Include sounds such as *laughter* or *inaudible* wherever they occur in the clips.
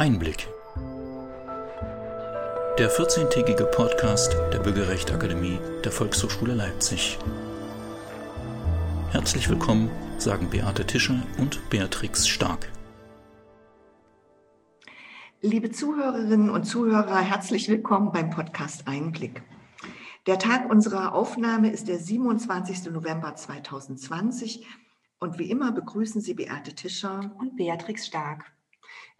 Einblick. Der 14-tägige Podcast der Bürgerrechtsakademie der Volkshochschule Leipzig. Herzlich willkommen, sagen Beate Tischer und Beatrix Stark. Liebe Zuhörerinnen und Zuhörer, herzlich willkommen beim Podcast Einblick. Der Tag unserer Aufnahme ist der 27. November 2020 und wie immer begrüßen Sie Beate Tischer und Beatrix Stark.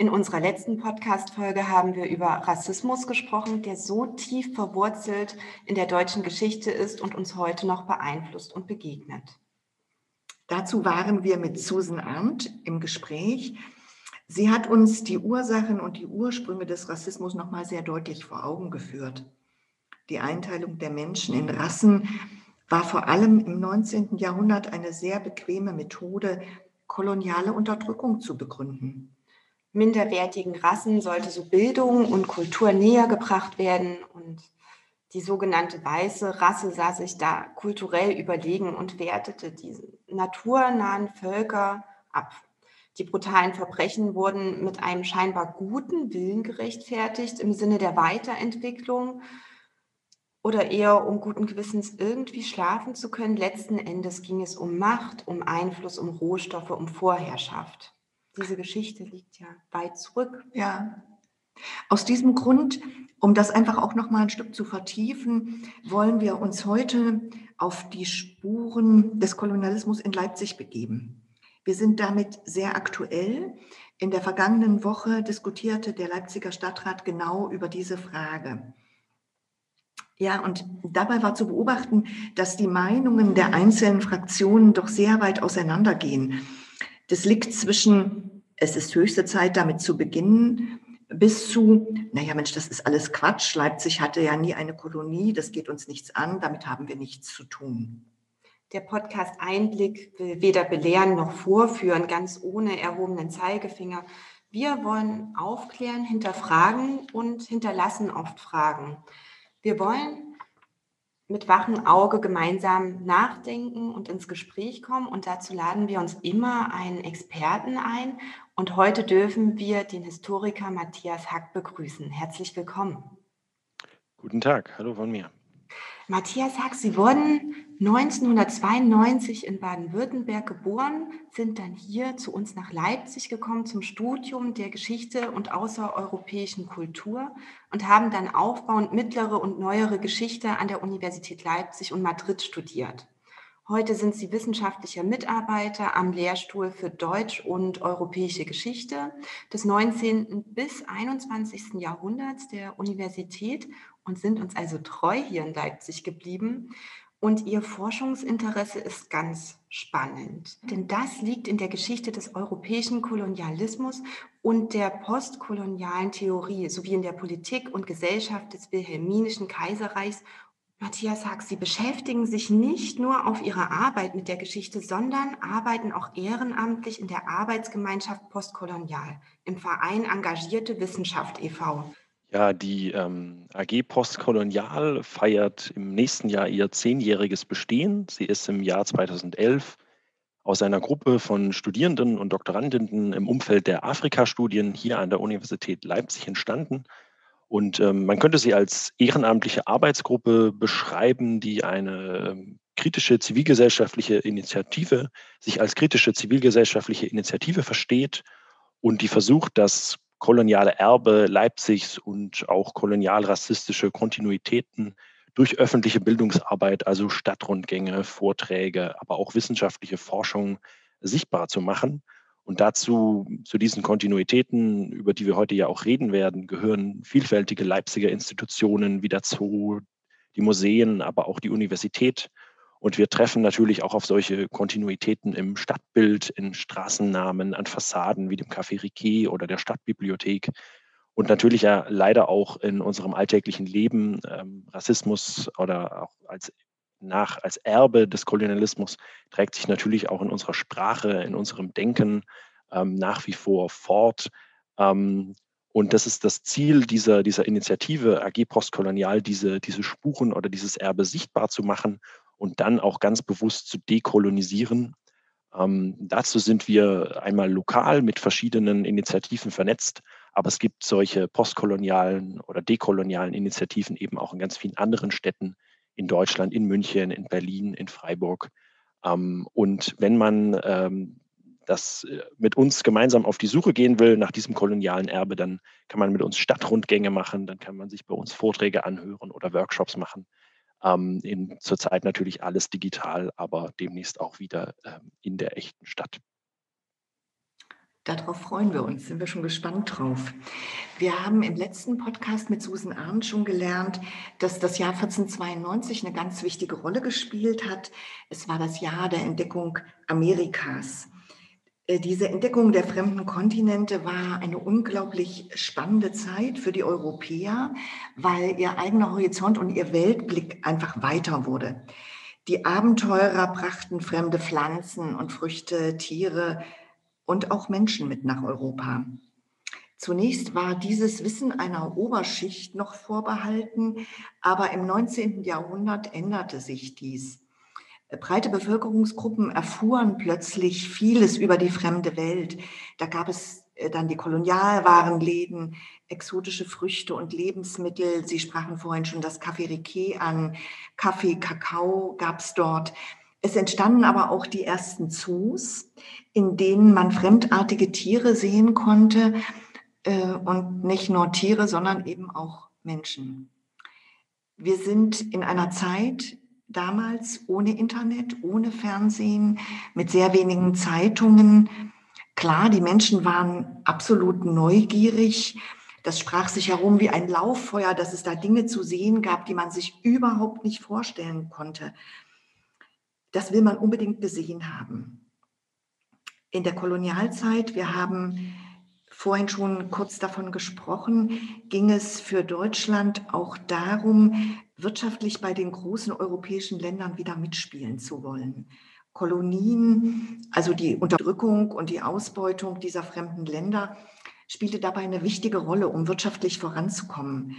In unserer letzten Podcast-Folge haben wir über Rassismus gesprochen, der so tief verwurzelt in der deutschen Geschichte ist und uns heute noch beeinflusst und begegnet. Dazu waren wir mit Susan Arndt im Gespräch. Sie hat uns die Ursachen und die Ursprünge des Rassismus nochmal sehr deutlich vor Augen geführt. Die Einteilung der Menschen in Rassen war vor allem im 19. Jahrhundert eine sehr bequeme Methode, koloniale Unterdrückung zu begründen. Minderwertigen Rassen sollte so Bildung und Kultur näher gebracht werden und die sogenannte weiße Rasse sah sich da kulturell überlegen und wertete diese naturnahen Völker ab. Die brutalen Verbrechen wurden mit einem scheinbar guten Willen gerechtfertigt im Sinne der Weiterentwicklung oder eher um guten Gewissens irgendwie schlafen zu können. Letzten Endes ging es um Macht, um Einfluss, um Rohstoffe, um Vorherrschaft. Diese Geschichte liegt ja weit zurück. Ja. Aus diesem Grund, um das einfach auch noch mal ein Stück zu vertiefen, wollen wir uns heute auf die Spuren des Kolonialismus in Leipzig begeben. Wir sind damit sehr aktuell. In der vergangenen Woche diskutierte der Leipziger Stadtrat genau über diese Frage. Ja, und dabei war zu beobachten, dass die Meinungen der einzelnen Fraktionen doch sehr weit auseinandergehen. Das liegt zwischen, es ist höchste Zeit, damit zu beginnen, bis zu, naja Mensch, das ist alles Quatsch. Leipzig hatte ja nie eine Kolonie, das geht uns nichts an, damit haben wir nichts zu tun. Der Podcast Einblick will weder belehren noch vorführen, ganz ohne erhobenen Zeigefinger. Wir wollen aufklären, hinterfragen und hinterlassen oft Fragen. Wir wollen mit wachem Auge gemeinsam nachdenken und ins Gespräch kommen. Und dazu laden wir uns immer einen Experten ein. Und heute dürfen wir den Historiker Matthias Hack begrüßen. Herzlich willkommen. Guten Tag, hallo von mir. Matthias Hack, Sie wurden 1992 in Baden-Württemberg geboren, sind dann hier zu uns nach Leipzig gekommen zum Studium der Geschichte und außereuropäischen Kultur und haben dann aufbauend mittlere und neuere Geschichte an der Universität Leipzig und Madrid studiert. Heute sind Sie wissenschaftlicher Mitarbeiter am Lehrstuhl für Deutsch und europäische Geschichte des 19. bis 21. Jahrhunderts der Universität und sind uns also treu hier in Leipzig geblieben. Und Ihr Forschungsinteresse ist ganz spannend, denn das liegt in der Geschichte des europäischen Kolonialismus und der postkolonialen Theorie sowie in der Politik und Gesellschaft des Wilhelminischen Kaiserreichs. Matthias Hack, Sie beschäftigen sich nicht nur auf Ihre Arbeit mit der Geschichte, sondern arbeiten auch ehrenamtlich in der Arbeitsgemeinschaft Postkolonial im Verein Engagierte Wissenschaft e.V. Ja, die ähm, AG Postkolonial feiert im nächsten Jahr ihr zehnjähriges Bestehen. Sie ist im Jahr 2011 aus einer Gruppe von Studierenden und Doktorandinnen im Umfeld der Afrika-Studien hier an der Universität Leipzig entstanden. Und ähm, man könnte sie als ehrenamtliche Arbeitsgruppe beschreiben, die eine ähm, kritische zivilgesellschaftliche Initiative, sich als kritische zivilgesellschaftliche Initiative versteht und die versucht, das koloniale Erbe Leipzigs und auch kolonialrassistische Kontinuitäten durch öffentliche Bildungsarbeit, also Stadtrundgänge, Vorträge, aber auch wissenschaftliche Forschung sichtbar zu machen. Und dazu, zu diesen Kontinuitäten, über die wir heute ja auch reden werden, gehören vielfältige Leipziger Institutionen wie der Zoo, die Museen, aber auch die Universität und wir treffen natürlich auch auf solche Kontinuitäten im Stadtbild, in Straßennamen, an Fassaden wie dem Café Riquet oder der Stadtbibliothek. Und natürlich ja leider auch in unserem alltäglichen Leben ähm, Rassismus oder auch als nach als Erbe des Kolonialismus trägt sich natürlich auch in unserer Sprache, in unserem Denken ähm, nach wie vor fort. Ähm, und das ist das Ziel dieser, dieser Initiative AG Postkolonial, diese, diese Spuren oder dieses Erbe sichtbar zu machen und dann auch ganz bewusst zu dekolonisieren. Ähm, dazu sind wir einmal lokal mit verschiedenen Initiativen vernetzt, aber es gibt solche postkolonialen oder dekolonialen Initiativen eben auch in ganz vielen anderen Städten in Deutschland, in München, in Berlin, in Freiburg. Ähm, und wenn man ähm, das äh, mit uns gemeinsam auf die Suche gehen will nach diesem kolonialen Erbe, dann kann man mit uns Stadtrundgänge machen, dann kann man sich bei uns Vorträge anhören oder Workshops machen. Ähm, in, zurzeit natürlich alles digital, aber demnächst auch wieder ähm, in der echten Stadt. Darauf freuen wir uns, sind wir schon gespannt drauf. Wir haben im letzten Podcast mit Susan Arndt schon gelernt, dass das Jahr 1492 eine ganz wichtige Rolle gespielt hat. Es war das Jahr der Entdeckung Amerikas. Äh, diese Entdeckung der fremden Kontinente war eine unglaublich spannende Zeit für die Europäer, weil ihr eigener Horizont und ihr Weltblick einfach weiter wurde. Die Abenteurer brachten fremde Pflanzen und Früchte, Tiere und auch Menschen mit nach Europa. Zunächst war dieses Wissen einer Oberschicht noch vorbehalten, aber im 19. Jahrhundert änderte sich dies breite Bevölkerungsgruppen erfuhren plötzlich vieles über die fremde Welt. Da gab es äh, dann die Kolonialwarenläden, exotische Früchte und Lebensmittel. Sie sprachen vorhin schon das Café Riquet an. Kaffee, Kakao gab es dort. Es entstanden aber auch die ersten Zoos, in denen man fremdartige Tiere sehen konnte äh, und nicht nur Tiere, sondern eben auch Menschen. Wir sind in einer Zeit, damals ohne Internet, ohne Fernsehen, mit sehr wenigen Zeitungen. Klar, die Menschen waren absolut neugierig. Das sprach sich herum wie ein Lauffeuer, dass es da Dinge zu sehen gab, die man sich überhaupt nicht vorstellen konnte. Das will man unbedingt gesehen haben. In der Kolonialzeit, wir haben vorhin schon kurz davon gesprochen, ging es für Deutschland auch darum, wirtschaftlich bei den großen europäischen Ländern wieder mitspielen zu wollen. Kolonien, also die Unterdrückung und die Ausbeutung dieser fremden Länder, spielte dabei eine wichtige Rolle, um wirtschaftlich voranzukommen.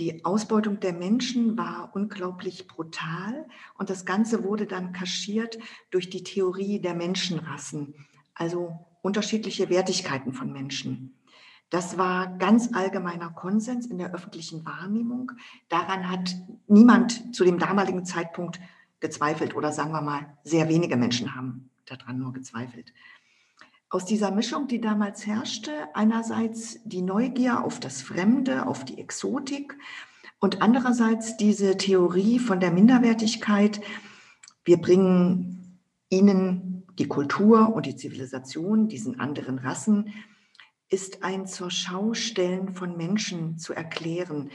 Die Ausbeutung der Menschen war unglaublich brutal und das Ganze wurde dann kaschiert durch die Theorie der Menschenrassen, also unterschiedliche Wertigkeiten von Menschen. Das war ganz allgemeiner Konsens in der öffentlichen Wahrnehmung. Daran hat niemand zu dem damaligen Zeitpunkt gezweifelt oder sagen wir mal, sehr wenige Menschen haben daran nur gezweifelt. Aus dieser Mischung, die damals herrschte, einerseits die Neugier auf das Fremde, auf die Exotik und andererseits diese Theorie von der Minderwertigkeit. Wir bringen ihnen die Kultur und die Zivilisation, diesen anderen Rassen, ist ein zur Schaustellen von Menschen zu erklären.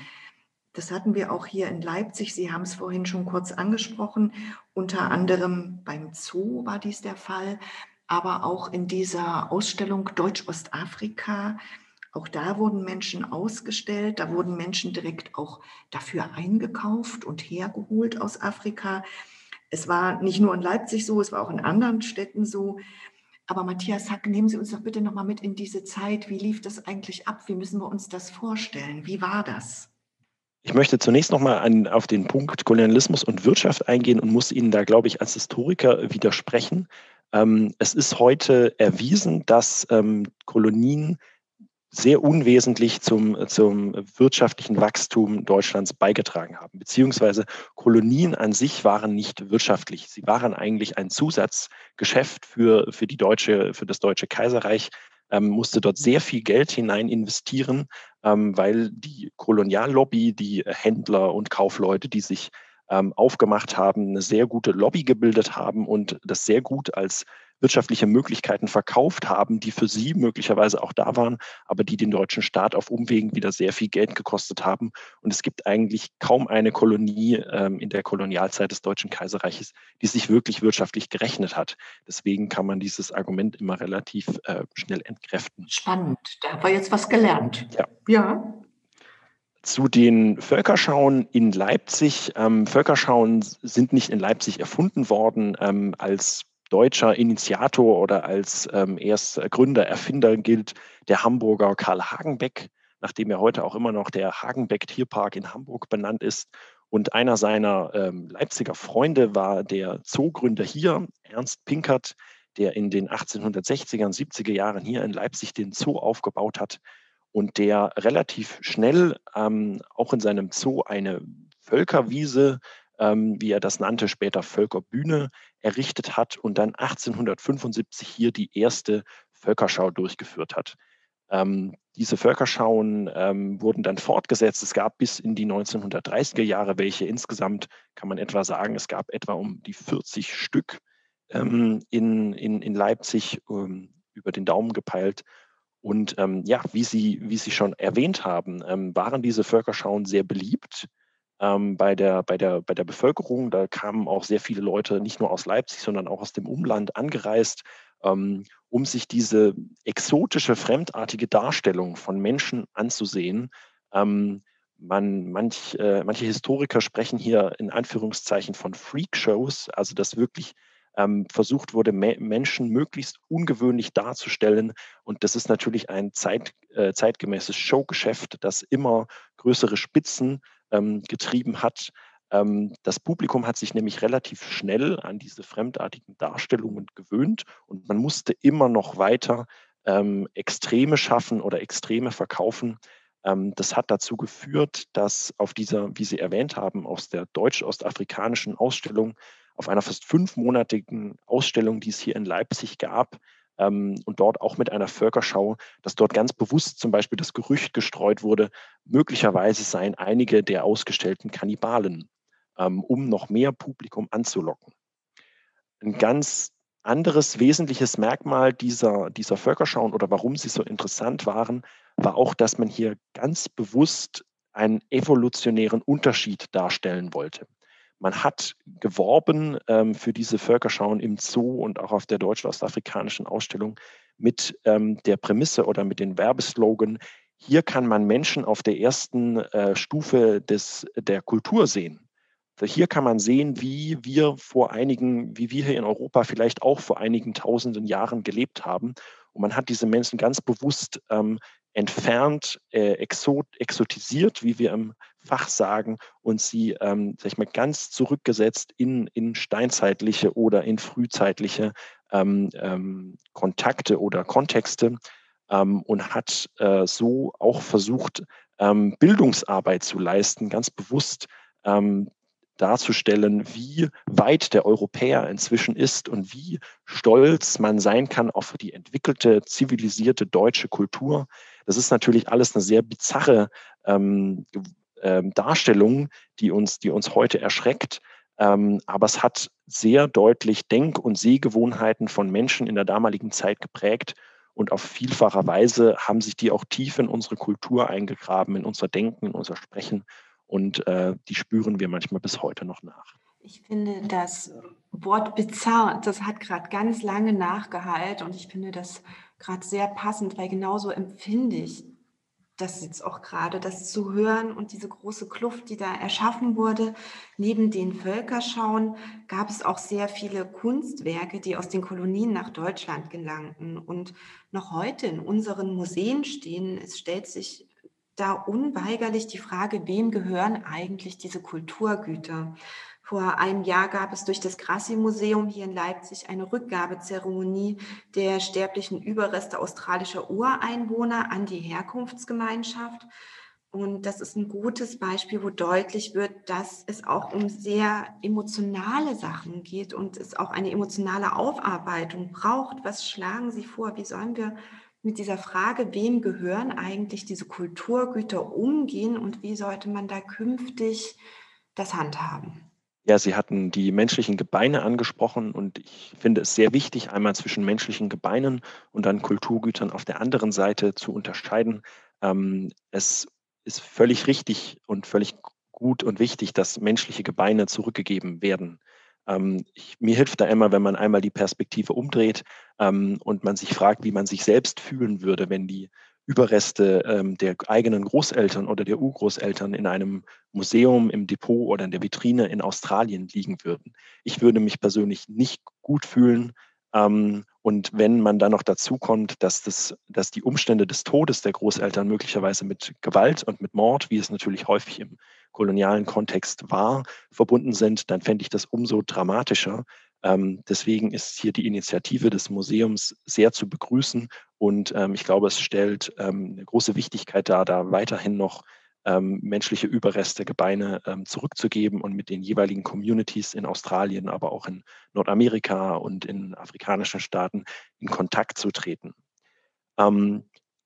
Das hatten wir auch hier in Leipzig. Sie haben es vorhin schon kurz angesprochen. Unter anderem beim Zoo war dies der Fall, aber auch in dieser Ausstellung Deutsch-Ostafrika. Auch da wurden Menschen ausgestellt. Da wurden Menschen direkt auch dafür eingekauft und hergeholt aus Afrika. Es war nicht nur in Leipzig so, es war auch in anderen Städten so. Aber Matthias Hack, nehmen Sie uns doch bitte nochmal mit in diese Zeit. Wie lief das eigentlich ab? Wie müssen wir uns das vorstellen? Wie war das? Ich möchte zunächst nochmal auf den Punkt Kolonialismus und Wirtschaft eingehen und muss Ihnen da, glaube ich, als Historiker widersprechen. Ähm, es ist heute erwiesen, dass ähm, Kolonien sehr unwesentlich zum, zum wirtschaftlichen Wachstum Deutschlands beigetragen haben. Beziehungsweise Kolonien an sich waren nicht wirtschaftlich. Sie waren eigentlich ein Zusatzgeschäft für, für, die deutsche, für das Deutsche Kaiserreich, ähm, musste dort sehr viel Geld hinein investieren, ähm, weil die Koloniallobby, die Händler und Kaufleute, die sich ähm, aufgemacht haben, eine sehr gute Lobby gebildet haben und das sehr gut als wirtschaftliche Möglichkeiten verkauft haben, die für sie möglicherweise auch da waren, aber die den deutschen Staat auf Umwegen wieder sehr viel Geld gekostet haben. Und es gibt eigentlich kaum eine Kolonie ähm, in der Kolonialzeit des Deutschen Kaiserreiches, die sich wirklich wirtschaftlich gerechnet hat. Deswegen kann man dieses Argument immer relativ äh, schnell entkräften. Spannend, da haben wir jetzt was gelernt. Ja. ja. Zu den Völkerschauen in Leipzig. Ähm, Völkerschauen sind nicht in Leipzig erfunden worden ähm, als deutscher Initiator oder als ähm, erst Gründer, Erfinder gilt der Hamburger Karl Hagenbeck, nachdem er heute auch immer noch der Hagenbeck Tierpark in Hamburg benannt ist. Und einer seiner ähm, Leipziger Freunde war der Zoogründer hier, Ernst Pinkert, der in den 1860er und 70er Jahren hier in Leipzig den Zoo aufgebaut hat und der relativ schnell ähm, auch in seinem Zoo eine Völkerwiese, ähm, wie er das nannte, später Völkerbühne errichtet hat und dann 1875 hier die erste Völkerschau durchgeführt hat. Ähm, diese Völkerschauen ähm, wurden dann fortgesetzt. Es gab bis in die 1930er Jahre welche. Insgesamt kann man etwa sagen, es gab etwa um die 40 Stück ähm, in, in, in Leipzig ähm, über den Daumen gepeilt. Und ähm, ja, wie Sie, wie Sie schon erwähnt haben, ähm, waren diese Völkerschauen sehr beliebt bei, der, bei, der, bei der Bevölkerung. Da kamen auch sehr viele Leute, nicht nur aus Leipzig, sondern auch aus dem Umland angereist ähm, um sich diese exotische, fremdartige Darstellung von Menschen anzusehen. Ähm, man, manch, äh, manche Historiker sprechen hier in Anführungszeichen von Freak-Shows, also dass wirklich ähm, versucht wurde, Me Menschen möglichst ungewöhnlich darzustellen. Und das ist natürlich ein Zeit, äh, zeitgemäßes Showgeschäft, das immer größere Spitzen ähm, getrieben hat. Ähm, das Publikum hat sich nämlich relativ schnell an diese fremdartigen Darstellungen gewöhnt und man musste immer noch weiter ähm, Extreme schaffen oder Extreme verkaufen. Ähm, das hat dazu geführt, dass auf dieser, wie Sie erwähnt haben, aus der deutsch-ostafrikanischen Ausstellung, auf einer fast fünfmonatigen Ausstellung, die es hier in Leipzig gab, ähm, und dort auch mit einer Völkerschau, dass dort ganz bewusst zum Beispiel das Gerücht gestreut wurde, möglicherweise seien einige der Ausgestellten Kannibalen ähm, um noch mehr Publikum anzulocken. Ein ganz anderes wesentliches Merkmal dieser, dieser Völkerschauen oder warum sie so interessant waren, war auch, dass man hier ganz bewusst einen evolutionären Unterschied darstellen wollte. Man hat geworben ähm, für diese Völkerschauen im Zoo und auch auf der deutsch-ostafrikanischen Ausstellung mit ähm, der Prämisse oder mit den Werbeslogan, hier kann man Menschen auf der ersten äh, Stufe des, der Kultur sehen. Hier kann man sehen, wie wir vor einigen, wie wir hier in Europa vielleicht auch vor einigen tausenden Jahren gelebt haben. Und man hat diese Menschen ganz bewusst ähm, entfernt, äh, exot, exotisiert, wie wir im Fach sagen, und sie, ähm, sag ich mal, ganz zurückgesetzt in, in steinzeitliche oder in frühzeitliche ähm, ähm, Kontakte oder Kontexte ähm, und hat äh, so auch versucht, ähm, Bildungsarbeit zu leisten, ganz bewusst ähm, darzustellen, wie weit der Europäer inzwischen ist und wie stolz man sein kann auf die entwickelte, zivilisierte deutsche Kultur. Das ist natürlich alles eine sehr bizarre ähm, ähm, Darstellung, die uns, die uns heute erschreckt. Ähm, aber es hat sehr deutlich Denk- und Sehgewohnheiten von Menschen in der damaligen Zeit geprägt. Und auf vielfacher Weise haben sich die auch tief in unsere Kultur eingegraben, in unser Denken, in unser Sprechen und äh, die spüren wir manchmal bis heute noch nach. Ich finde das Wort bizarr, das hat gerade ganz lange nachgehalt und ich finde das gerade sehr passend, weil genauso empfinde ich das jetzt auch gerade, das zu hören und diese große Kluft, die da erschaffen wurde. Neben den Völkerschauen gab es auch sehr viele Kunstwerke, die aus den Kolonien nach Deutschland gelangten und noch heute in unseren Museen stehen. Es stellt sich da unweigerlich die Frage, wem gehören eigentlich diese Kulturgüter? Vor einem Jahr gab es durch das Grassi-Museum hier in Leipzig eine Rückgabezeremonie der sterblichen Überreste australischer Ureinwohner an die Herkunftsgemeinschaft. Und das ist ein gutes Beispiel, wo deutlich wird, dass es auch um sehr emotionale Sachen geht und es auch eine emotionale Aufarbeitung braucht. Was schlagen Sie vor? Wie sollen wir mit dieser Frage, wem gehören eigentlich diese Kulturgüter umgehen und wie sollte man da künftig das handhaben? Ja, Sie hatten die menschlichen Gebeine angesprochen und ich finde es sehr wichtig, einmal zwischen menschlichen Gebeinen und dann Kulturgütern auf der anderen Seite zu unterscheiden. Ähm, es ist völlig richtig und völlig gut und wichtig, dass menschliche Gebeine zurückgegeben werden. Ähm, ich, mir hilft da immer, wenn man einmal die Perspektive umdreht ähm, und man sich fragt, wie man sich selbst fühlen würde, wenn die Überreste ähm, der eigenen Großeltern oder der Urgroßeltern in einem Museum, im Depot oder in der Vitrine in Australien liegen würden. Ich würde mich persönlich nicht gut fühlen. Ähm, und wenn man dann noch dazu kommt, dass, das, dass die Umstände des Todes der Großeltern möglicherweise mit Gewalt und mit Mord, wie es natürlich häufig im kolonialen Kontext war, verbunden sind, dann fände ich das umso dramatischer. Ähm, deswegen ist hier die Initiative des Museums sehr zu begrüßen und ähm, ich glaube, es stellt ähm, eine große Wichtigkeit dar, da weiterhin noch menschliche Überreste, Gebeine zurückzugeben und mit den jeweiligen Communities in Australien, aber auch in Nordamerika und in afrikanischen Staaten in Kontakt zu treten.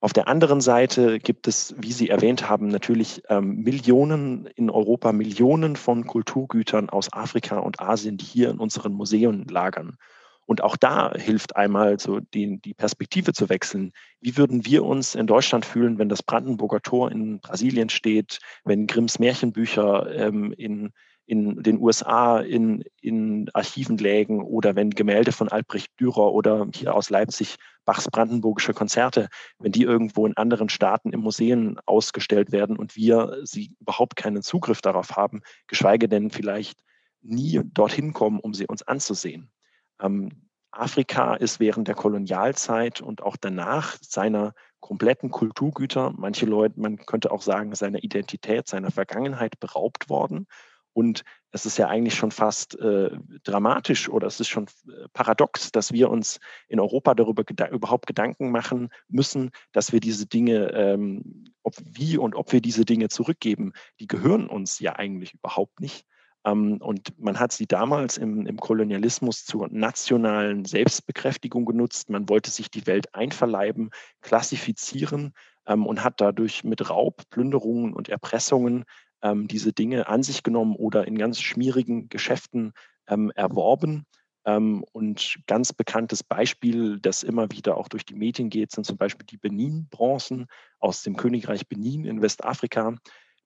Auf der anderen Seite gibt es, wie Sie erwähnt haben, natürlich ähm, Millionen in Europa, Millionen von Kulturgütern aus Afrika und Asien, die hier in unseren Museen lagern. Und auch da hilft einmal so die, die Perspektive zu wechseln. Wie würden wir uns in Deutschland fühlen, wenn das Brandenburger Tor in Brasilien steht, wenn Grimms Märchenbücher ähm, in, in den USA in, in Archiven lägen oder wenn Gemälde von Albrecht Dürer oder hier aus Leipzig Bachs brandenburgische Konzerte, wenn die irgendwo in anderen Staaten im Museen ausgestellt werden und wir sie überhaupt keinen Zugriff darauf haben, geschweige denn vielleicht nie dorthin kommen, um sie uns anzusehen. Ähm, Afrika ist während der Kolonialzeit und auch danach seiner kompletten Kulturgüter, manche Leute, man könnte auch sagen, seiner Identität, seiner Vergangenheit beraubt worden. Und es ist ja eigentlich schon fast äh, dramatisch oder es ist schon äh, paradox, dass wir uns in Europa darüber geda überhaupt Gedanken machen müssen, dass wir diese Dinge, ähm, ob, wie und ob wir diese Dinge zurückgeben, die gehören uns ja eigentlich überhaupt nicht. Ähm, und man hat sie damals im, im, Kolonialismus zur nationalen Selbstbekräftigung genutzt. Man wollte sich die Welt einverleiben, klassifizieren ähm, und hat dadurch mit Raub, Plünderungen und Erpressungen ähm, diese Dinge an sich genommen oder in ganz schmierigen Geschäften erworben. und ganz bekanntes Beispiel, das immer wieder auch durch die Medien geht, sind zum Beispiel die Benin-Bronzen aus dem Königreich Benin in Westafrika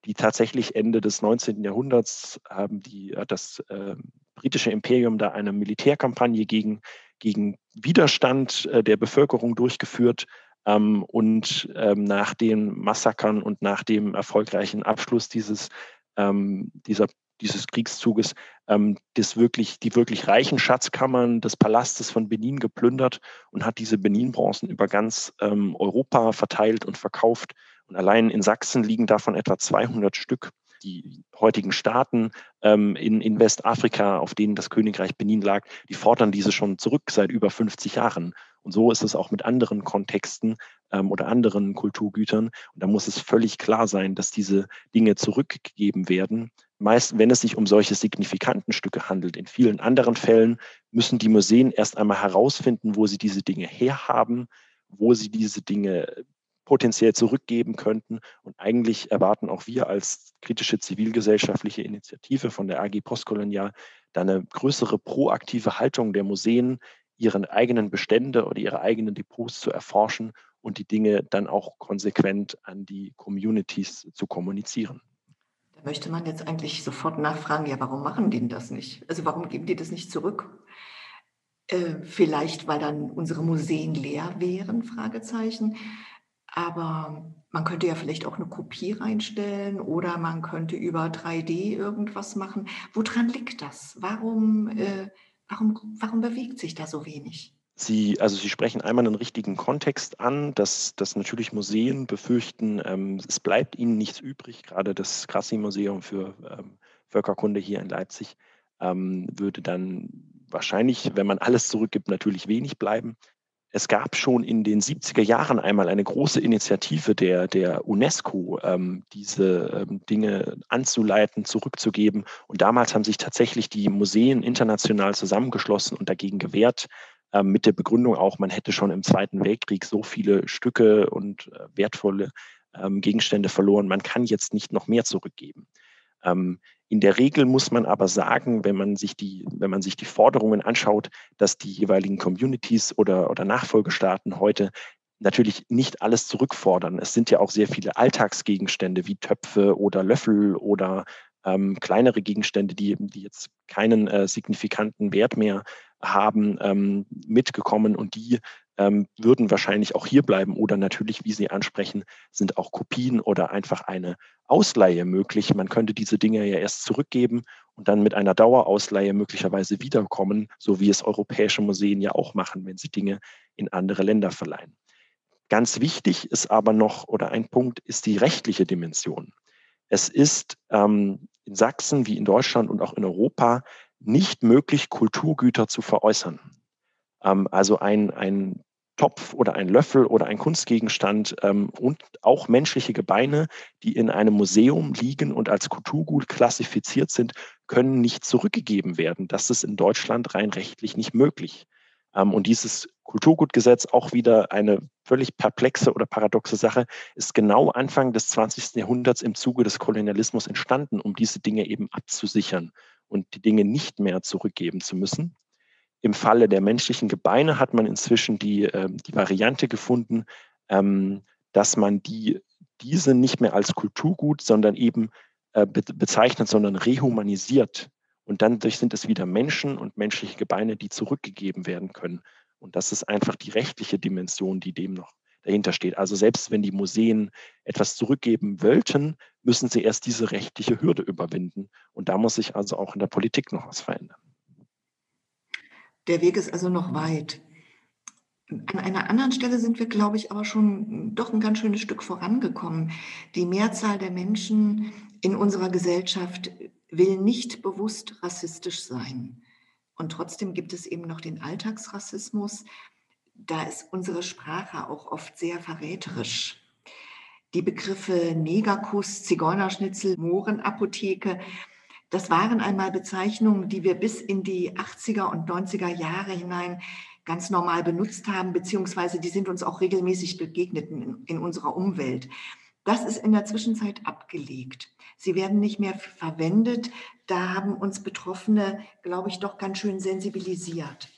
die tatsächlich Ende des 19. Jahrhunderts haben die, äh, das äh, britische Imperium da eine Militärkampagne gegen, gegen Widerstand äh, der Bevölkerung durchgeführt. Ähm, und ähm, nach den Massakern und nach dem erfolgreichen Abschluss dieses, ähm, dieser, dieses Kriegszuges ähm, das wirklich, die wirklich reichen Schatzkammern des Palastes von Benin geplündert und hat diese Benin-Bronzen über ganz ähm, Europa verteilt und verkauft und allein in Sachsen liegen davon etwa 200 Stück. Die heutigen Staaten ähm, in, in Westafrika, auf denen das Königreich Benin lag, die fordern diese schon zurück seit über 50 Jahren. Und so ist es auch mit anderen Kontexten ähm, oder anderen Kulturgütern. Und da muss es völlig klar sein, dass diese Dinge zurückgegeben werden. Meist, wenn es sich um solche signifikanten Stücke handelt. In vielen anderen Fällen müssen die Museen erst einmal herausfinden, wo sie diese Dinge herhaben, wo sie diese Dinge potenziell zurückgeben könnten. Und eigentlich erwarten auch wir als kritische zivilgesellschaftliche Initiative von der AG Postkolonial da eine größere proaktive Haltung der Museen, ihren eigenen Bestände oder ihre eigenen Depots zu erforschen und die Dinge dann auch konsequent an die Communities zu kommunizieren. Da möchte man jetzt eigentlich sofort nachfragen, ja, warum machen die das nicht? Also warum geben die das nicht zurück? Äh, vielleicht, weil dann unsere Museen leer wären, Fragezeichen. Aber man könnte ja vielleicht auch eine Kopie reinstellen oder man könnte über 3D irgendwas machen. Woran liegt das? Warum, äh, warum, warum bewegt sich da so wenig? Sie, also Sie sprechen einmal einen richtigen Kontext an, dass, dass natürlich Museen befürchten, ähm, es bleibt ihnen nichts übrig. Gerade das Grassi-Museum für ähm, Völkerkunde hier in Leipzig ähm, würde dann wahrscheinlich, wenn man alles zurückgibt, natürlich wenig bleiben. Es gab schon in den 70er Jahren einmal eine große Initiative der, der UNESCO, ähm, diese ähm, Dinge anzuleiten, zurückzugeben. Und damals haben sich tatsächlich die Museen international zusammengeschlossen und dagegen gewehrt, ähm, mit der Begründung auch, man hätte schon im Zweiten Weltkrieg so viele Stücke und äh, wertvolle ähm, Gegenstände verloren, man kann jetzt nicht noch mehr zurückgeben. In der Regel muss man aber sagen, wenn man sich die, wenn man sich die Forderungen anschaut, dass die jeweiligen Communities oder, oder Nachfolgestaaten heute natürlich nicht alles zurückfordern. Es sind ja auch sehr viele Alltagsgegenstände wie Töpfe oder Löffel oder ähm, kleinere Gegenstände, die, die jetzt keinen äh, signifikanten Wert mehr haben, ähm, mitgekommen und die ähm, würden wahrscheinlich auch hier bleiben oder natürlich, wie Sie ansprechen, sind auch Kopien oder einfach eine Ausleihe möglich. Man könnte diese Dinge ja erst zurückgeben und dann mit einer Dauerausleihe möglicherweise wiederkommen, so wie es europäische Museen ja auch machen, wenn sie Dinge in andere Länder verleihen. Ganz wichtig ist aber noch, oder ein Punkt, ist die rechtliche Dimension. Es ist ähm, in Sachsen wie in Deutschland und auch in Europa nicht möglich, Kulturgüter zu veräußern. Ähm, also ein, ein Topf oder ein Löffel oder ein Kunstgegenstand ähm, und auch menschliche Gebeine, die in einem Museum liegen und als Kulturgut klassifiziert sind, können nicht zurückgegeben werden. Das ist in Deutschland rein rechtlich nicht möglich. Ähm, und dieses Kulturgutgesetz, auch wieder eine völlig perplexe oder paradoxe Sache, ist genau Anfang des 20. Jahrhunderts im Zuge des Kolonialismus entstanden, um diese Dinge eben abzusichern und die Dinge nicht mehr zurückgeben zu müssen. Im Falle der menschlichen Gebeine hat man inzwischen die, äh, die Variante gefunden, ähm, dass man die, diese nicht mehr als Kulturgut, sondern eben äh, be bezeichnet, sondern rehumanisiert. Und dann sind es wieder Menschen und menschliche Gebeine, die zurückgegeben werden können. Und das ist einfach die rechtliche Dimension, die dem noch dahinter steht. Also selbst wenn die Museen etwas zurückgeben wollten, müssen sie erst diese rechtliche Hürde überwinden. Und da muss sich also auch in der Politik noch was verändern. Der Weg ist also noch weit. An einer anderen Stelle sind wir, glaube ich, aber schon doch ein ganz schönes Stück vorangekommen. Die Mehrzahl der Menschen in unserer Gesellschaft will nicht bewusst rassistisch sein. Und trotzdem gibt es eben noch den Alltagsrassismus. Da ist unsere Sprache auch oft sehr verräterisch. Die Begriffe Negerkuss, Zigeunerschnitzel, Mohrenapotheke, das waren einmal Bezeichnungen, die wir bis in die 80er und 90er Jahre hinein ganz normal benutzt haben, beziehungsweise die sind uns auch regelmäßig begegnet in, in unserer Umwelt. Das ist in der Zwischenzeit abgelegt. Sie werden nicht mehr verwendet. Da haben uns Betroffene, glaube ich, doch ganz schön sensibilisiert.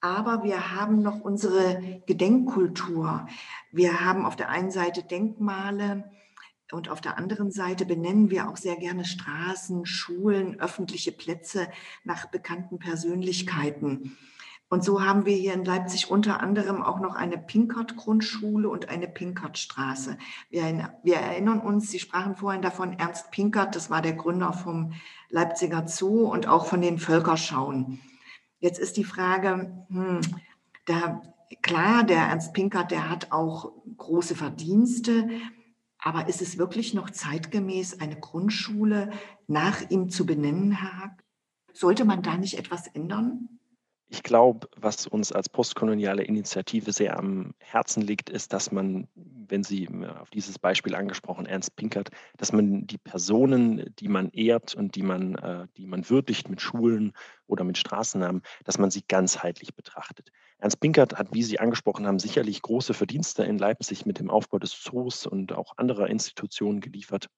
Aber wir haben noch unsere Gedenkkultur. Wir haben auf der einen Seite Denkmale, und auf der anderen Seite benennen wir auch sehr gerne Straßen, Schulen, öffentliche Plätze nach bekannten Persönlichkeiten. Und so haben wir hier in Leipzig unter anderem auch noch eine Pinkert-Grundschule und eine Pinkert-Straße. Wir, wir, erinnern uns, Sie sprachen vorhin davon, Ernst Pinkert, das war der Gründer vom Leipziger Zoo und auch von den Völkerschauen. Jetzt ist die Frage, hm, da, klar, der Ernst Pinkert, der hat auch große Verdienste, aber ist es wirklich noch zeitgemäß, eine Grundschule nach ihm zu benennen, Herr Hack? Sollte man da nicht etwas ändern? Ich glaube, was uns als postkoloniale Initiative sehr am Herzen liegt, ist, dass man, wenn Sie auf dieses Beispiel angesprochen, Ernst Pinkert, dass man die Personen, die man ehrt und die man, äh, die man würdigt mit Schulen oder mit Straßennamen, dass man sie ganzheitlich betrachtet. Ernst Pinkert hat, wie Sie angesprochen haben, sicherlich große Verdienste in Leipzig mit dem Aufbau des Zoos und auch anderer Institutionen geliefert.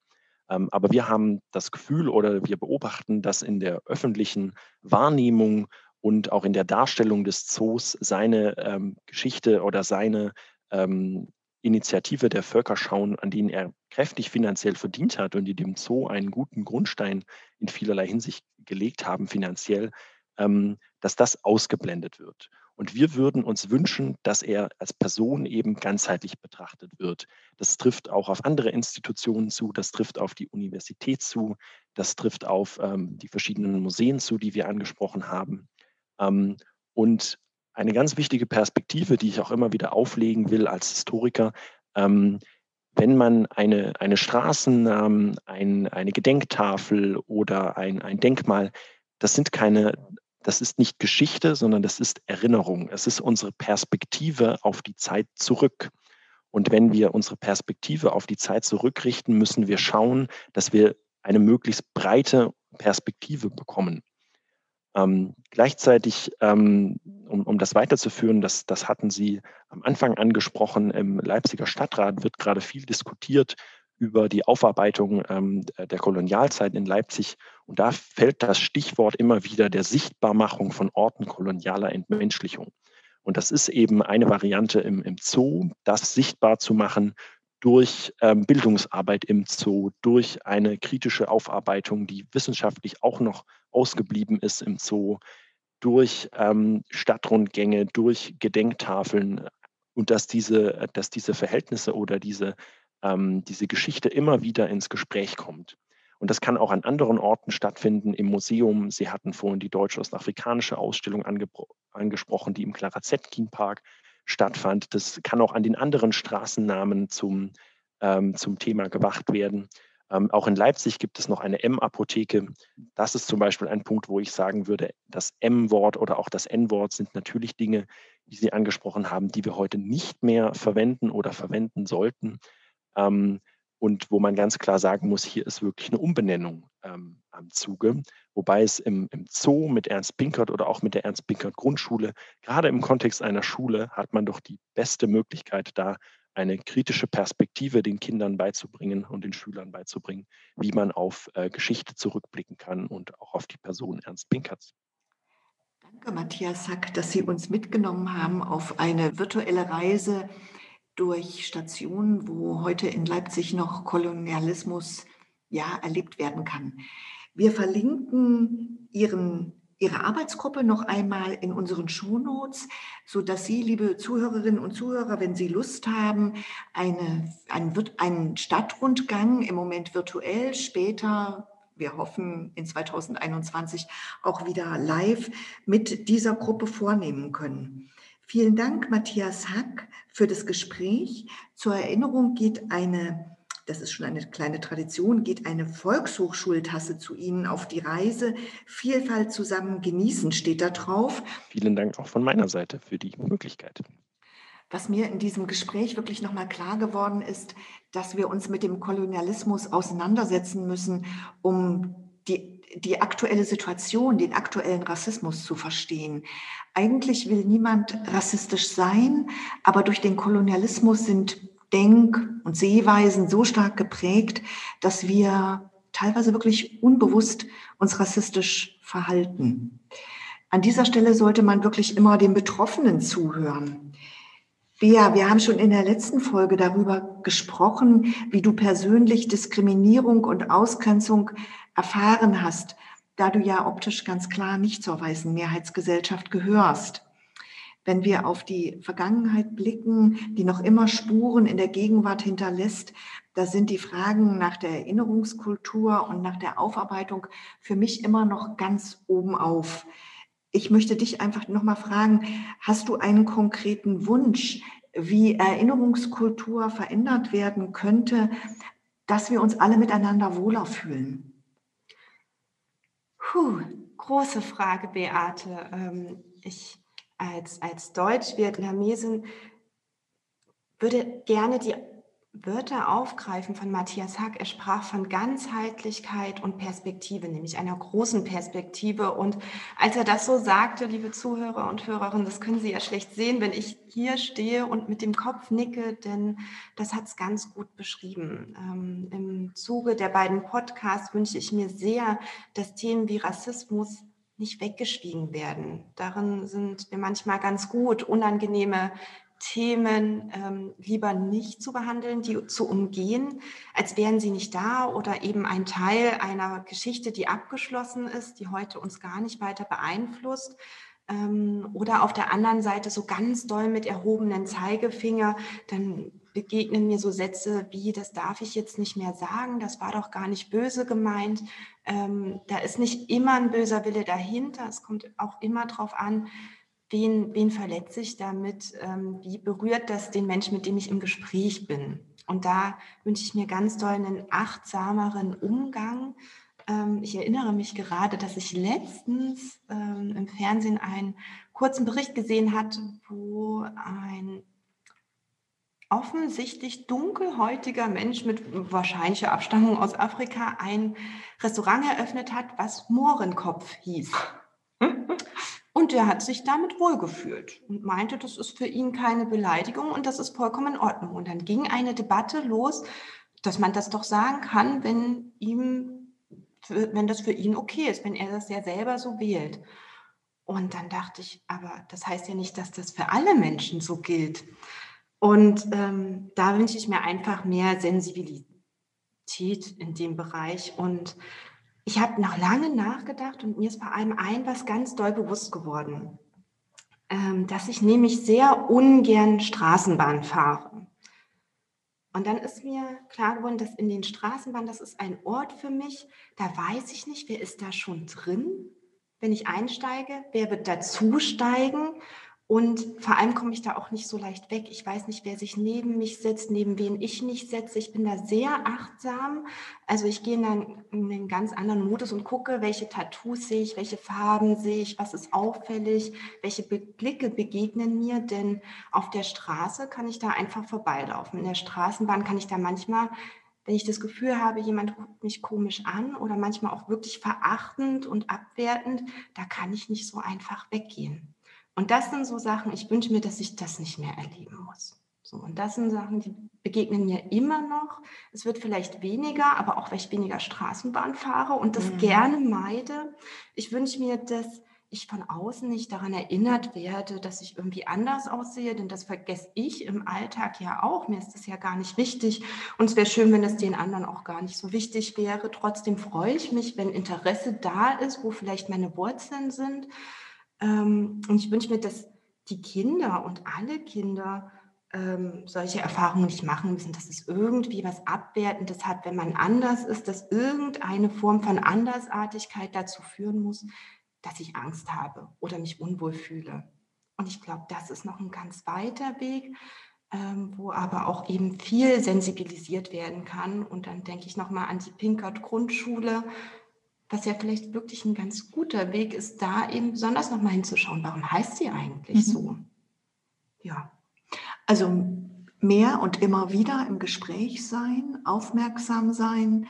Ähm, aber wir haben das Gefühl oder wir beobachten, dass in der öffentlichen Wahrnehmung und auch in der Darstellung des Zoos seine ähm, Geschichte oder seine ähm, Initiative der Völkerschauen, an denen er kräftig finanziell verdient hat und die dem Zoo einen guten Grundstein in vielerlei Hinsicht gelegt haben, finanziell, ähm, dass das ausgeblendet wird. Und wir würden uns wünschen, dass er als Person eben ganzheitlich betrachtet wird. Das trifft auch auf andere Institutionen zu, das trifft auf die Universität zu, das trifft auf ähm, die verschiedenen Museen zu, die wir angesprochen haben. Ähm, und eine ganz wichtige Perspektive, die ich auch immer wieder auflegen will als Historiker, ähm, wenn man eine, eine Straßennamen, ein, eine Gedenktafel oder ein, ein Denkmal, das sind keine, das ist nicht Geschichte, sondern das ist Erinnerung. Es ist unsere Perspektive auf die Zeit zurück. Und wenn wir unsere Perspektive auf die Zeit zurückrichten, müssen wir schauen, dass wir eine möglichst breite Perspektive bekommen. Ähm, gleichzeitig, ähm, um, um das weiterzuführen, das, das hatten Sie am Anfang angesprochen, im Leipziger Stadtrat wird gerade viel diskutiert über die Aufarbeitung ähm, der Kolonialzeit in Leipzig. Und da fällt das Stichwort immer wieder der Sichtbarmachung von Orten kolonialer Entmenschlichung. Und das ist eben eine Variante im, im Zoo, das sichtbar zu machen durch ähm, Bildungsarbeit im Zoo, durch eine kritische Aufarbeitung, die wissenschaftlich auch noch ausgeblieben ist im Zoo, durch ähm, Stadtrundgänge, durch Gedenktafeln und dass diese, dass diese Verhältnisse oder diese, ähm, diese Geschichte immer wieder ins Gespräch kommt. Und das kann auch an anderen Orten stattfinden, im Museum. Sie hatten vorhin die deutsch-ostafrikanische Ausstellung angesprochen, die im Clara Zetkin Park stattfand. Das kann auch an den anderen Straßennamen zum, ähm, zum Thema gewacht werden. Ähm, auch in Leipzig gibt es noch eine M-Apotheke. Das ist zum Beispiel ein Punkt, wo ich sagen würde, das M-Wort oder auch das N-Wort sind natürlich Dinge, die Sie angesprochen haben, die wir heute nicht mehr verwenden oder verwenden sollten. Ähm, und wo man ganz klar sagen muss, hier ist wirklich eine Umbenennung ähm, am Zuge. Wobei es im, im Zoo mit Ernst Pinkert oder auch mit der Ernst Pinkert Grundschule, gerade im Kontext einer Schule, hat man doch die beste Möglichkeit, da eine kritische Perspektive den Kindern beizubringen und den Schülern beizubringen, wie man auf äh, Geschichte zurückblicken kann und auch auf die Person Ernst Pinkerts. Danke, Matthias Hack, dass Sie uns mitgenommen haben auf eine virtuelle Reise durch Stationen, wo heute in Leipzig noch Kolonialismus ja, erlebt werden kann. Wir verlinken Ihren Ihre Arbeitsgruppe noch einmal in unseren Shownotes, sodass Sie, liebe Zuhörerinnen und Zuhörer, wenn Sie Lust haben, eine, einen, einen Stadtrundgang im Moment virtuell, später, wir hoffen in 2021 auch wieder live mit dieser Gruppe vornehmen können. Vielen Dank, Matthias Hack, für das Gespräch. Zur Erinnerung geht eine das ist schon eine kleine Tradition, geht eine Volkshochschultasse zu Ihnen auf die Reise. Vielfalt zusammen genießen steht da drauf. Vielen Dank auch von meiner Seite für die Möglichkeit. Was mir in diesem Gespräch wirklich nochmal klar geworden ist, dass wir uns mit dem Kolonialismus auseinandersetzen müssen, um die, die aktuelle Situation, den aktuellen Rassismus zu verstehen. Eigentlich will niemand rassistisch sein, aber durch den Kolonialismus sind Denk- und Sehweisen so stark geprägt, dass wir teilweise wirklich unbewusst uns rassistisch verhalten. An dieser Stelle sollte man wirklich immer den Betroffenen zuhören. Bea, wir haben schon in der letzten Folge darüber gesprochen, wie du persönlich Diskriminierung und Ausgrenzung erfahren hast, da du ja optisch ganz klar nicht zur weißen Mehrheitsgesellschaft gehörst wenn wir auf die Vergangenheit blicken, die noch immer Spuren in der Gegenwart hinterlässt, da sind die Fragen nach der Erinnerungskultur und nach der Aufarbeitung für mich immer noch ganz oben auf. Ich möchte dich einfach nochmal fragen, hast du einen konkreten Wunsch, wie Erinnerungskultur verändert werden könnte, dass wir uns alle miteinander wohler fühlen? Puh, große Frage, Beate. Ähm, ich als, als Deutsch-Vietnamesin würde gerne die Wörter aufgreifen von Matthias Hack. Er sprach von Ganzheitlichkeit und Perspektive, nämlich einer großen Perspektive. Und als er das so sagte, liebe Zuhörer und Hörerinnen, das können Sie ja schlecht sehen, wenn ich hier stehe und mit dem Kopf nicke, denn das hat es ganz gut beschrieben. Ähm, Im Zuge der beiden Podcasts wünsche ich mir sehr, dass Themen wie Rassismus, nicht weggeschwiegen werden. Darin sind wir manchmal ganz gut, unangenehme Themen ähm, lieber nicht zu behandeln, die zu umgehen, als wären sie nicht da oder eben ein Teil einer Geschichte, die abgeschlossen ist, die heute uns gar nicht weiter beeinflusst. Ähm, oder auf der anderen Seite so ganz doll mit erhobenen Zeigefinger, dann begegnen mir so Sätze wie, das darf ich jetzt nicht mehr sagen, das war doch gar nicht böse gemeint. Ähm, da ist nicht immer ein böser Wille dahinter. Es kommt auch immer darauf an, wen, wen verletze ich damit, ähm, wie berührt das den Menschen, mit dem ich im Gespräch bin. Und da wünsche ich mir ganz doll einen achtsameren Umgang. Ähm, ich erinnere mich gerade, dass ich letztens ähm, im Fernsehen einen kurzen Bericht gesehen hatte, wo ein offensichtlich dunkelhäutiger Mensch mit wahrscheinlicher Abstammung aus Afrika ein Restaurant eröffnet hat, was Mohrenkopf hieß. *laughs* Und er hat sich damit wohlgefühlt und meinte, das ist für ihn keine Beleidigung und das ist vollkommen in Ordnung. Und dann ging eine Debatte los, dass man das doch sagen kann, wenn ihm, wenn das für ihn okay ist, wenn er das ja selber so wählt. Und dann dachte ich, aber das heißt ja nicht, dass das für alle Menschen so gilt. Und ähm, da wünsche ich mir einfach mehr Sensibilität in dem Bereich. Und ich habe noch lange nachgedacht und mir ist bei allem ein was ganz doll bewusst geworden, ähm, dass ich nämlich sehr ungern Straßenbahn fahre. Und dann ist mir klar geworden, dass in den Straßenbahnen, das ist ein Ort für mich, da weiß ich nicht, wer ist da schon drin, wenn ich einsteige, wer wird dazusteigen Und vor allem komme ich da auch nicht so leicht weg. Ich weiß nicht, wer sich neben mich setzt, neben wen ich nicht setze. Ich bin da sehr achtsam. Also ich gehe dann in einen ganz anderen Modus und gucke, welche Tattoos sehe ich, welche Farben sehe ich, was ist auffällig, welche Blicke begegnen mir. Denn auf der Straße kann ich da einfach vorbeilaufen. In der Straßenbahn kann ich da manchmal wenn ich das Gefühl habe, jemand guckt mich komisch an oder manchmal auch wirklich verachtend und abwertend, da kann ich nicht so einfach weggehen. Und das sind so Sachen, ich wünsche mir, dass ich das nicht mehr erleben muss. So, und das sind Sachen, die begegnen mir immer noch. Es wird vielleicht weniger, aber auch weil ich weniger Straßenbahn fahre und das mhm. gerne meide. Ich wünsche mir, dass ich von außen nicht daran erinnert werde, dass ich irgendwie anders aussehe, denn das vergesse ich im Alltag ja auch. Mir ist das ja gar nicht wichtig und es wäre schön, wenn es den anderen auch gar nicht so wichtig wäre. Trotzdem freue ich mich, wenn Interesse da ist, wo vielleicht meine Wurzeln sind ähm, und ich wünsche mir, dass die Kinder und alle Kinder ähm, solche Erfahrungen nicht machen müssen, dass es irgendwie was Abwertendes hat, wenn man anders ist, dass irgendeine Form von Andersartigkeit dazu führen muss, dass ich Angst habe oder mich unwohl fühle. Und ich glaube, das ist noch ein ganz weiter Weg, ähm, wo aber auch eben viel sensibilisiert werden kann. Und dann denke ich nochmal an die Pinkert Grundschule, was ja vielleicht wirklich ein ganz guter Weg ist, da eben besonders nochmal hinzuschauen, warum heißt sie eigentlich mhm. so? Ja. Also mehr und immer wieder im Gespräch sein, aufmerksam sein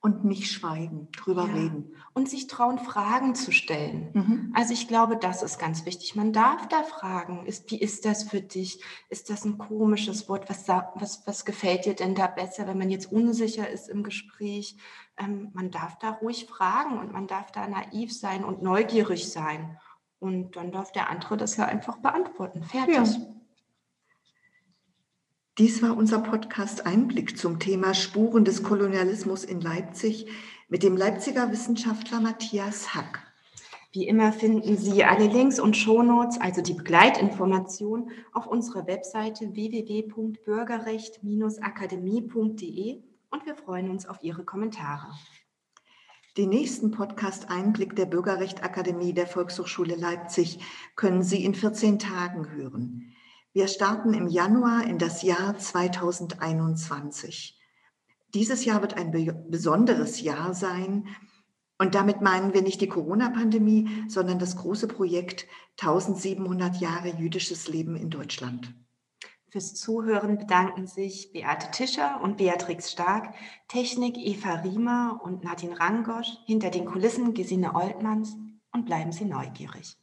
und nicht schweigen, drüber ja. reden. Und sich trauen, Fragen zu stellen. Mhm. Also ich glaube, das ist ganz wichtig. Man darf da fragen, ist, wie ist das für dich? Ist das ein komisches Wort? Was, was, was gefällt dir denn da besser, wenn man jetzt unsicher ist im Gespräch? Ähm, man darf da ruhig fragen und man darf da naiv sein und neugierig sein. Und dann darf der andere das ja einfach beantworten. Fertig. Ja. Dies war unser Podcast Einblick zum Thema Spuren des Kolonialismus in Leipzig mit dem Leipziger Wissenschaftler Matthias Hack. Wie immer finden Sie alle Links und Shownotes, also die Begleitinformation, auf unserer Webseite www.bürgerrecht-akademie.de und wir freuen uns auf Ihre Kommentare. Den nächsten Podcast Einblick der Bürgerrechtsakademie der Volkshochschule Leipzig können Sie in 14 Tagen hören. Wir starten im Januar in das Jahr 2021. Dieses Jahr wird ein besonderes Jahr sein. Und damit meinen wir nicht die Corona-Pandemie, sondern das große Projekt 1700 Jahre jüdisches Leben in Deutschland. Fürs Zuhören bedanken sich Beate Tischer und Beatrix Stark, Technik Eva Riemer und Nadine Rangosch, hinter den Kulissen Gesine Oltmanns und bleiben Sie neugierig.